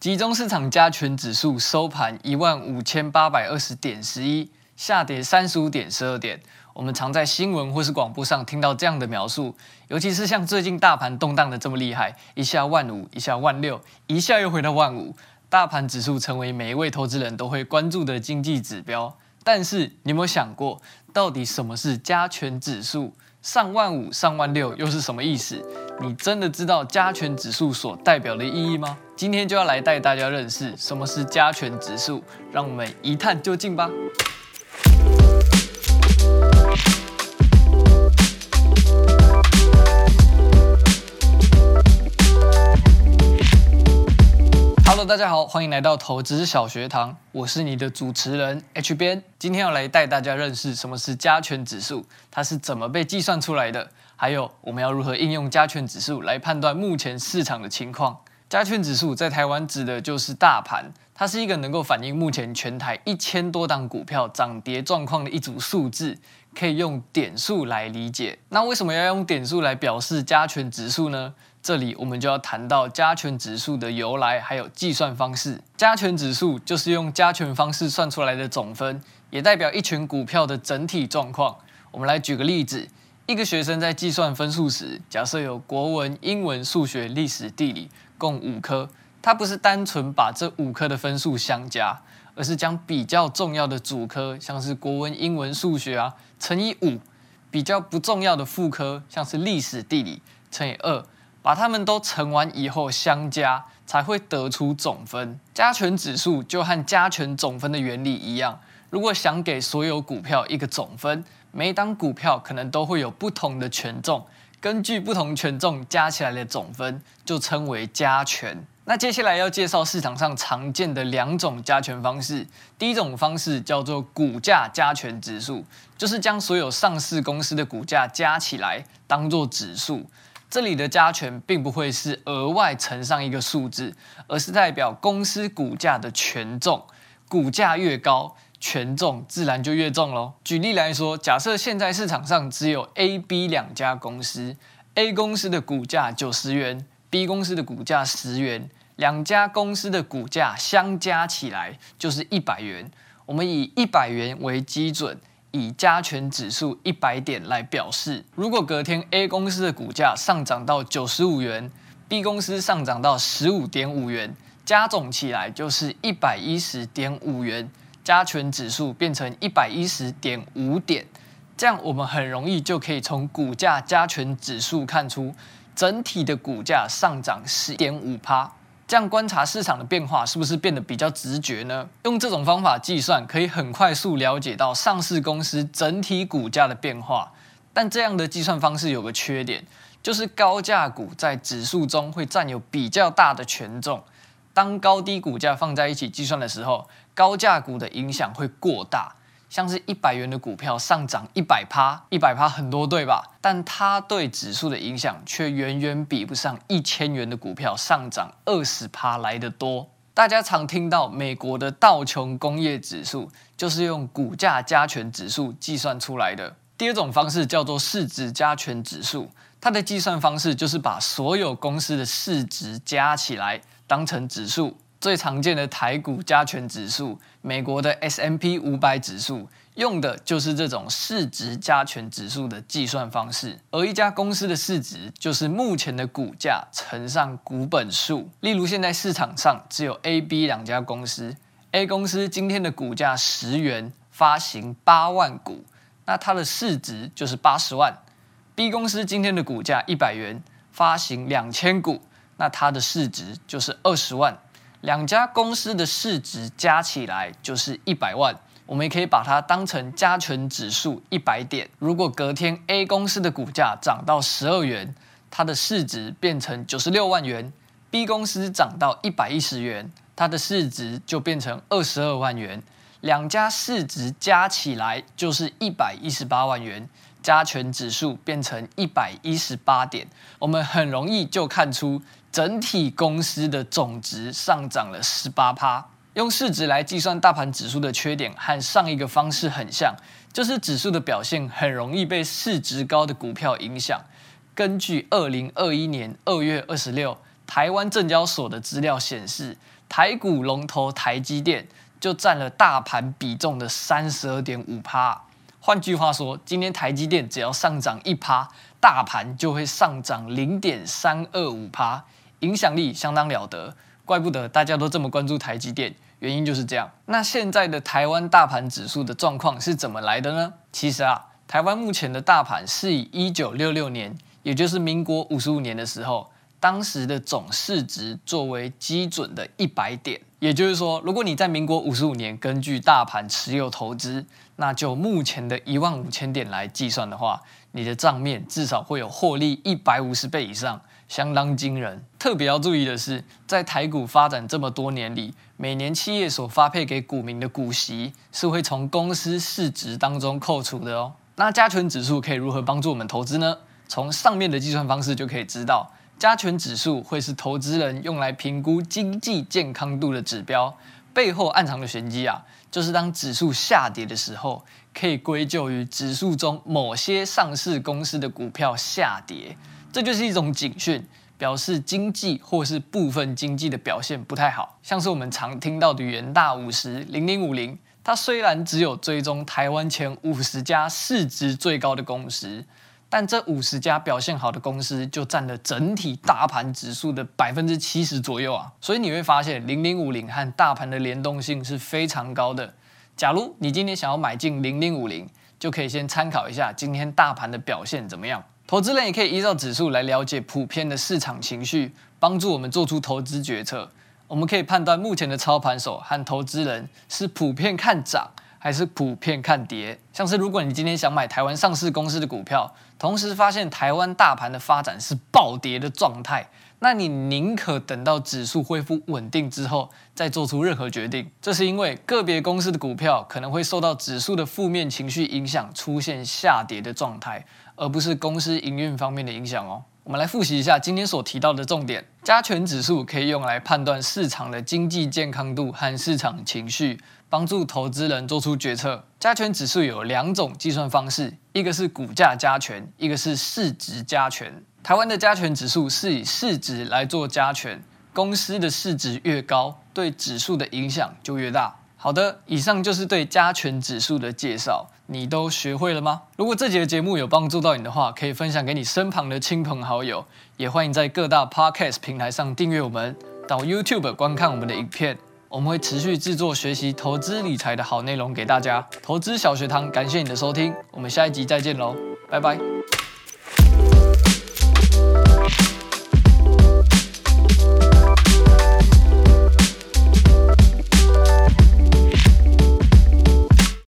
集中市场加权指数收盘一万五千八百二十点十一，下跌三十五点十二点。我们常在新闻或是广播上听到这样的描述，尤其是像最近大盘动荡的这么厉害，一下万五，一下万六，一下又回到万五，大盘指数成为每一位投资人都会关注的经济指标。但是你有没有想过，到底什么是加权指数？上万五、上万六又是什么意思？你真的知道加权指数所代表的意义吗？今天就要来带大家认识什么是加权指数，让我们一探究竟吧。大家好，欢迎来到投资小学堂，我是你的主持人 H 编。今天要来带大家认识什么是加权指数，它是怎么被计算出来的，还有我们要如何应用加权指数来判断目前市场的情况。加权指数在台湾指的就是大盘，它是一个能够反映目前全台一千多档股票涨跌状况的一组数字，可以用点数来理解。那为什么要用点数来表示加权指数呢？这里我们就要谈到加权指数的由来，还有计算方式。加权指数就是用加权方式算出来的总分，也代表一群股票的整体状况。我们来举个例子，一个学生在计算分数时，假设有国文、英文、数学、历史、地理共五科，他不是单纯把这五科的分数相加，而是将比较重要的主科，像是国文、英文、数学啊，乘以五；比较不重要的副科，像是历史、地理，乘以二。把它们都乘完以后相加，才会得出总分。加权指数就和加权总分的原理一样。如果想给所有股票一个总分，每档股票可能都会有不同的权重，根据不同权重加起来的总分就称为加权。那接下来要介绍市场上常见的两种加权方式。第一种方式叫做股价加权指数，就是将所有上市公司的股价加起来当做指数。这里的加权并不会是额外乘上一个数字，而是代表公司股价的权重，股价越高，权重自然就越重喽。举例来说，假设现在市场上只有 A、B 两家公司，A 公司的股价九十元，B 公司的股价十元，两家公司的股价相加起来就是一百元。我们以一百元为基准。以加权指数一百点来表示，如果隔天 A 公司的股价上涨到九十五元，B 公司上涨到十五点五元，加总起来就是一百一十点五元，加权指数变成一百一十点五点，这样我们很容易就可以从股价加权指数看出整体的股价上涨十点五趴。这样观察市场的变化，是不是变得比较直觉呢？用这种方法计算，可以很快速了解到上市公司整体股价的变化。但这样的计算方式有个缺点，就是高价股在指数中会占有比较大的权重。当高低股价放在一起计算的时候，高价股的影响会过大。像是一百元的股票上涨一百趴，一百趴很多对吧？但它对指数的影响却远远比不上一千元的股票上涨二十趴来得多。大家常听到美国的道琼工业指数，就是用股价加权指数计算出来的。第二种方式叫做市值加权指数，它的计算方式就是把所有公司的市值加起来当成指数。最常见的台股加权指数，美国的 S M P 五百指数，用的就是这种市值加权指数的计算方式。而一家公司的市值，就是目前的股价乘上股本数。例如，现在市场上只有 A、B 两家公司，A 公司今天的股价十元，发行八万股，那它的市值就是八十万。B 公司今天的股价一百元，发行两千股，那它的市值就是二十万。两家公司的市值加起来就是一百万，我们也可以把它当成加权指数一百点。如果隔天 A 公司的股价涨到十二元，它的市值变成九十六万元；B 公司涨到一百一十元，它的市值就变成二十二万元。两家市值加起来就是一百一十八万元，加权指数变成一百一十八点，我们很容易就看出。整体公司的总值上涨了十八趴。用市值来计算大盘指数的缺点和上一个方式很像，就是指数的表现很容易被市值高的股票影响。根据二零二一年二月二十六台湾证交所的资料显示，台股龙头台积电就占了大盘比重的三十二点五趴。换句话说，今天台积电只要上涨一趴，大盘就会上涨零点三二五趴，影响力相当了得。怪不得大家都这么关注台积电，原因就是这样。那现在的台湾大盘指数的状况是怎么来的呢？其实啊，台湾目前的大盘是以一九六六年，也就是民国五十五年的时候，当时的总市值作为基准的一百点。也就是说，如果你在民国五十五年根据大盘持有投资，那就目前的一万五千点来计算的话，你的账面至少会有获利一百五十倍以上，相当惊人。特别要注意的是，在台股发展这么多年里，每年企业所发配给股民的股息是会从公司市值当中扣除的哦。那加权指数可以如何帮助我们投资呢？从上面的计算方式就可以知道，加权指数会是投资人用来评估经济健康度的指标。背后暗藏的玄机啊，就是当指数下跌的时候，可以归咎于指数中某些上市公司的股票下跌，这就是一种警讯，表示经济或是部分经济的表现不太好。像是我们常听到的元大五十零零五零。它虽然只有追踪台湾前五十家市值最高的公司，但这五十家表现好的公司就占了整体大盘指数的百分之七十左右啊！所以你会发现，零零五零和大盘的联动性是非常高的。假如你今天想要买进零零五零，就可以先参考一下今天大盘的表现怎么样。投资人也可以依照指数来了解普遍的市场情绪，帮助我们做出投资决策。我们可以判断目前的操盘手和投资人是普遍看涨还是普遍看跌。像是如果你今天想买台湾上市公司的股票，同时发现台湾大盘的发展是暴跌的状态，那你宁可等到指数恢复稳定之后再做出任何决定。这是因为个别公司的股票可能会受到指数的负面情绪影响，出现下跌的状态，而不是公司营运方面的影响哦。我们来复习一下今天所提到的重点。加权指数可以用来判断市场的经济健康度和市场情绪，帮助投资人做出决策。加权指数有两种计算方式，一个是股价加权，一个是市值加权。台湾的加权指数是以市值来做加权，公司的市值越高，对指数的影响就越大。好的，以上就是对加权指数的介绍，你都学会了吗？如果这节节目有帮助到你的话，可以分享给你身旁的亲朋好友，也欢迎在各大 Podcast 平台上订阅我们，到 YouTube 观看我们的影片，我们会持续制作学习投资理财的好内容给大家。投资小学堂，感谢你的收听，我们下一集再见喽，拜拜。